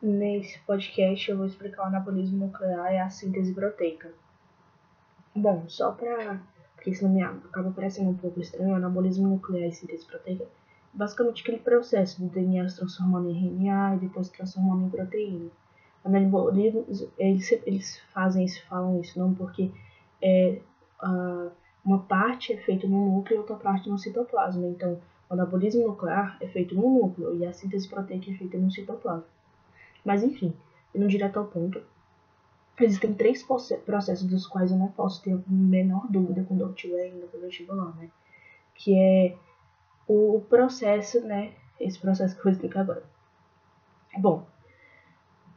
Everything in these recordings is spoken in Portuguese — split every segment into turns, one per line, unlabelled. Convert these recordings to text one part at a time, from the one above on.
Nesse podcast eu vou explicar o anabolismo nuclear e a síntese proteica. Bom, só para porque senão me acaba parecendo um pouco estranho, o anabolismo nuclear e síntese proteica basicamente aquele processo do DNA se transformando em RNA e depois se transformando em proteína. Anabolismo, eles, eles fazem isso, falam isso não porque é, uh, uma parte é feita no núcleo e outra parte no citoplasma. Então, o anabolismo nuclear é feito no núcleo e a síntese proteica é feita no citoplasma. Mas enfim, indo direto ao ponto, existem três processos dos quais eu não posso ter a menor dúvida quando eu estiver ainda eu estiver lá, né? Que é o processo, né? Esse processo que eu vou explicar agora. Bom,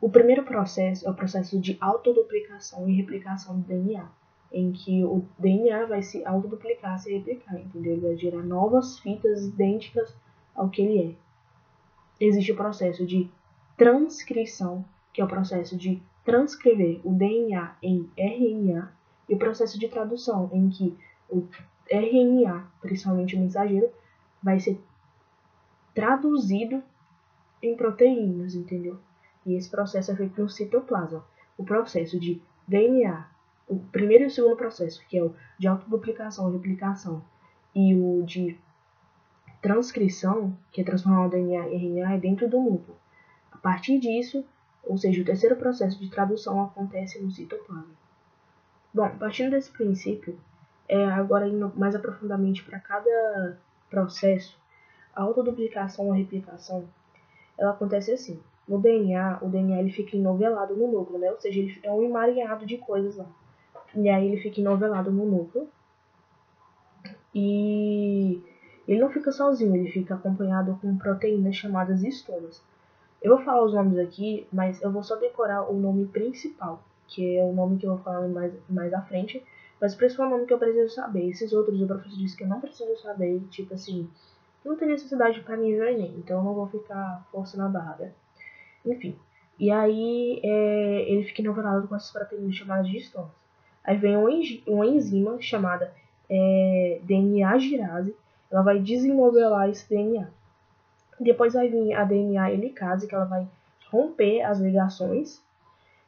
o primeiro processo é o processo de autoduplicação e replicação do DNA, em que o DNA vai se autoduplicar, se replicar, entendeu? Ele vai gerar novas fitas idênticas ao que ele é. Existe o processo de transcrição, que é o processo de transcrever o DNA em RNA, e o processo de tradução, em que o RNA, principalmente o mensageiro, vai ser traduzido em proteínas, entendeu? E esse processo é feito no citoplasma. O processo de DNA, o primeiro e o segundo processo, que é o de autoduplicação replicação, e o de transcrição, que é transformar o DNA em RNA, é dentro do núcleo. A partir disso, ou seja, o terceiro processo de tradução acontece no citoplasma. Bom, partindo desse princípio, é, agora indo mais aprofundadamente para cada processo, a autoduplicação ou replicação, ela acontece assim. No DNA, o DNA ele fica enovelado no núcleo, né? Ou seja, ele é um emaranhado de coisas lá. E aí ele fica enovelado no núcleo. E ele não fica sozinho, ele fica acompanhado com proteínas chamadas estomas. Eu vou falar os nomes aqui, mas eu vou só decorar o nome principal, que é o nome que eu vou falar mais, mais à frente. Mas o principal nome que eu preciso saber. Esses outros o professor disse que eu não preciso saber, tipo assim, não tem necessidade para nível Enem, então eu não vou ficar forçando a barra. Enfim, e aí é, ele fica inovelado com essas proteínas chamadas de estomas. Aí vem uma enzima chamada é, DNA girase, ela vai desenovelar esse DNA. Depois vai vir a DNA helicase, que ela vai romper as ligações.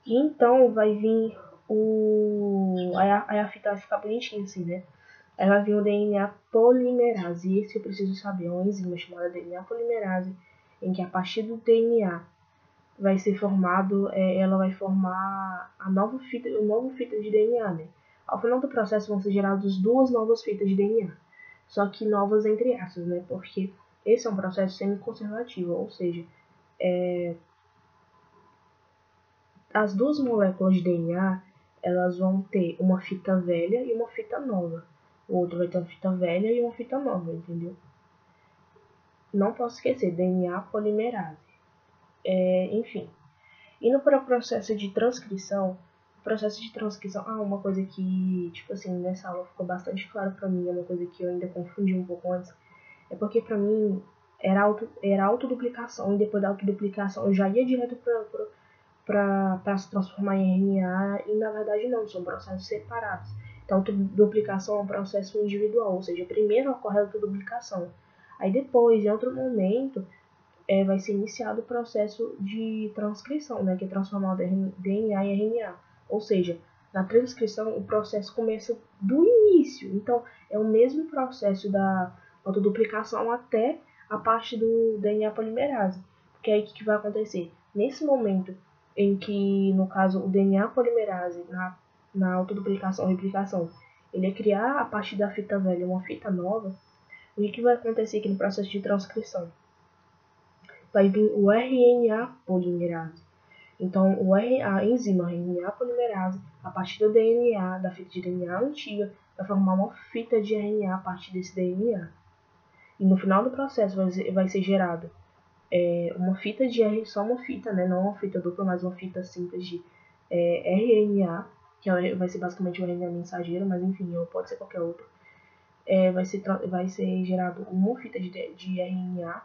E então vai vir o. Aí a, aí a fita vai ficar bonitinha assim, né? Aí vai vir o DNA polimerase. E esse eu preciso saber. É uma enzima chamada DNA polimerase, em que a partir do DNA vai ser formado, é, ela vai formar a nova fita, o novo fita de DNA, né? Ao final do processo vão ser geradas duas novas fitas de DNA. Só que novas entre aspas, né? Porque esse é um processo semi-conservativo, ou seja, é, as duas moléculas de DNA elas vão ter uma fita velha e uma fita nova. O outro vai ter uma fita velha e uma fita nova, entendeu? Não posso esquecer, DNA polimerase. É, enfim. Indo para o processo de transcrição, processo de transcrição, ah, uma coisa que, tipo assim, nessa aula ficou bastante claro para mim, é uma coisa que eu ainda confundi um pouco antes, é porque para mim era, auto, era autoduplicação e depois da autoduplicação eu já ia direto para se transformar em RNA e na verdade não, são processos separados. Então, autoduplicação é um processo individual, ou seja, primeiro ocorre a autoduplicação. Aí depois, em outro momento, é, vai ser iniciado o processo de transcrição, né, que é transformar o DNA em RNA. Ou seja, na transcrição o processo começa do início. Então, é o mesmo processo da autoduplicação até a parte do DNA polimerase. Porque aí o que, que vai acontecer? Nesse momento em que, no caso, o DNA polimerase, na, na autoduplicação, replicação, ele é criar a partir da fita velha uma fita nova, o que, que vai acontecer aqui no processo de transcrição? Vai vir o RNA polimerase. Então, o RNA, a enzima RNA polimerase, a partir do DNA, da fita de DNA antiga, vai formar uma fita de RNA a partir desse DNA. E no final do processo vai ser, vai ser gerado é, uma fita de R, só uma fita, né? Não uma fita dupla, mas uma fita simples de é, RNA, que é vai ser basicamente o RNA mensageiro, mas enfim, ou pode ser qualquer outro. É, vai, ser, vai ser gerado uma fita de, de RNA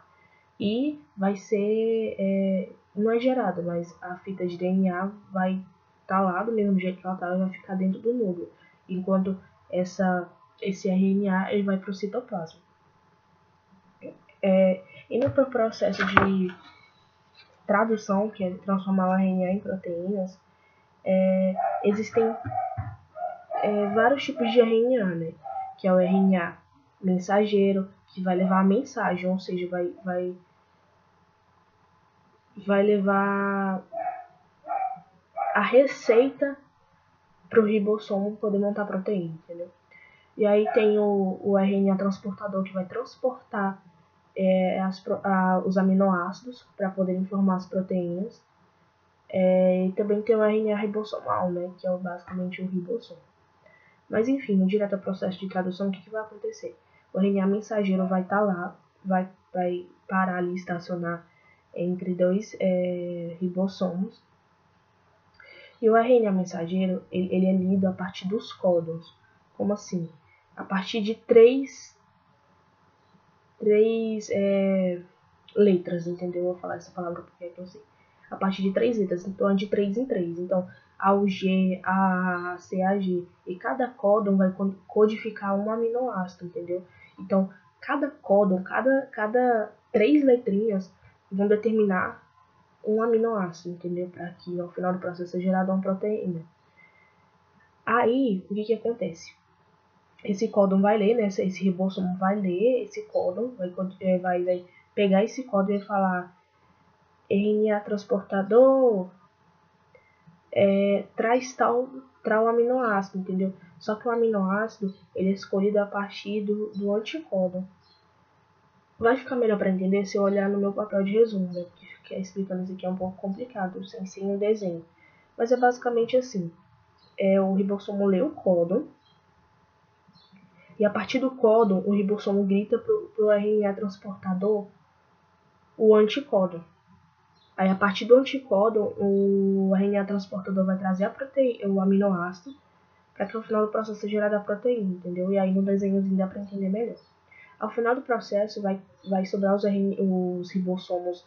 e vai ser. É, não é gerada, mas a fita de DNA vai estar tá lá do mesmo jeito que ela está e vai ficar dentro do núcleo. Enquanto essa, esse RNA ele vai para o citoplasma. É, indo para o processo de tradução, que é transformar o RNA em proteínas, é, existem é, vários tipos de RNA, né? Que é o RNA mensageiro, que vai levar a mensagem, ou seja, vai, vai, vai levar a receita para o ribossomo poder montar proteína, entendeu? E aí tem o, o RNA transportador que vai transportar é, as, a, os aminoácidos para poder formar as proteínas. É, e também tem o RNA ribossomal, né, que é basicamente o ribossomo. Mas enfim, no direto ao processo de tradução, o que, que vai acontecer? O RNA mensageiro vai estar tá lá, vai, vai parar ali, estacionar entre dois é, ribossomos. E o RNA mensageiro, ele, ele, é lido a partir dos códons. Como assim? A partir de três, três é, letras, entendeu? Eu vou falar essa palavra porque é que eu sei a partir de três letras, então é de três em três. Então, A, G, A, C, A, G. E cada códon vai codificar um aminoácido, entendeu? Então, cada códon, cada, cada três letrinhas vão determinar um aminoácido, entendeu? Para que ao final do processo seja gerada uma proteína. Aí, o que que acontece? Esse códon vai ler, né? Esse ribossomo vai ler esse códon, vai, vai, vai pegar esse códon e falar RNA transportador é, traz tal, tal aminoácido, entendeu? Só que o aminoácido ele é escolhido a partir do, do anticódon. Vai ficar melhor para entender se eu olhar no meu papel de resumo, né? Porque explicando isso aqui é um pouco complicado, sem ser um desenho. Mas é basicamente assim. É, o ribossomo lê o códon. E a partir do códon, o ribossomo grita pro, pro RNA transportador o anticódon. Aí, a partir do anticódon, o RNA transportador vai trazer a proteína, o aminoácido para que no final do processo seja gerada a proteína, entendeu? E aí no desenhozinho dá para entender melhor. Ao final do processo vai, vai sobrar os, os ribossomos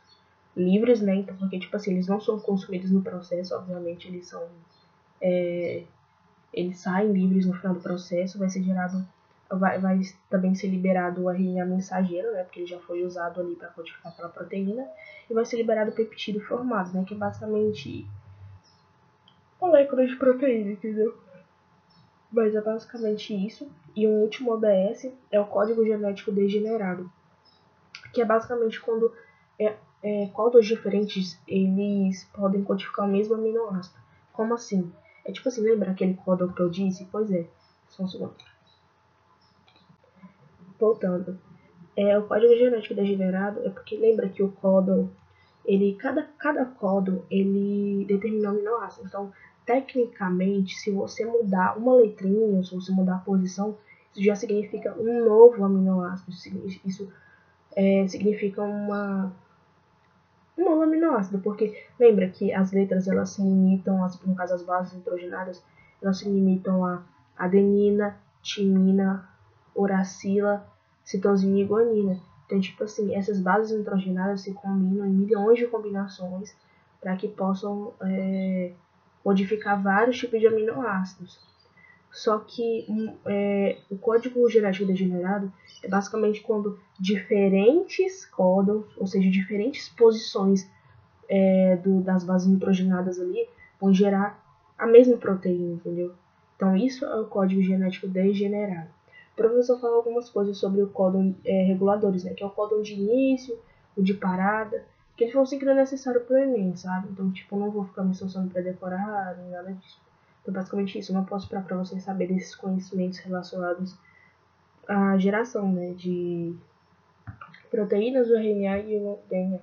livres, né? Então, porque, tipo assim, eles não são consumidos no processo, obviamente, eles são... É, eles saem livres no final do processo, vai ser gerado vai, vai também ser liberado o RNA mensageiro, né, porque ele já foi usado ali para codificar aquela proteína, e vai ser liberado o peptídeo formado, né, que é basicamente moléculas de proteína, entendeu? Mas é basicamente isso. E um último OBS é o código genético degenerado, que é basicamente quando é, é, diferentes eles podem codificar o mesmo aminoácido. Como assim? É tipo assim, lembra aquele código que eu disse? Pois é, só um segundo voltando. É, o código genético degenerado é porque lembra que o códon, ele, cada, cada códon, ele determina um aminoácido. Então, tecnicamente, se você mudar uma letrinha, se você mudar a posição, isso já significa um novo aminoácido. Isso é, significa uma, um novo aminoácido, porque lembra que as letras elas se limitam, as, no caso as bases nitrogenadas, elas se limitam a adenina, timina, uracila, citosina e guanina. Então, tipo assim, essas bases nitrogenadas se combinam em milhões de combinações para que possam é, modificar vários tipos de aminoácidos. Só que é, o código genético degenerado é basicamente quando diferentes códons, ou seja, diferentes posições é, do, das bases nitrogenadas ali, vão gerar a mesma proteína, entendeu? Então isso é o código genético degenerado. O professor fala algumas coisas sobre o códon é, reguladores, né? Que é o códon de início, o de parada, que eles vão ser que não é necessário pro Enem, sabe? Então, tipo, eu não vou ficar me esforçando pra decorar, nem nada disso. Então, basicamente isso. Eu não posso esperar pra vocês saberem esses conhecimentos relacionados à geração, né? De proteínas do RNA e o DNA.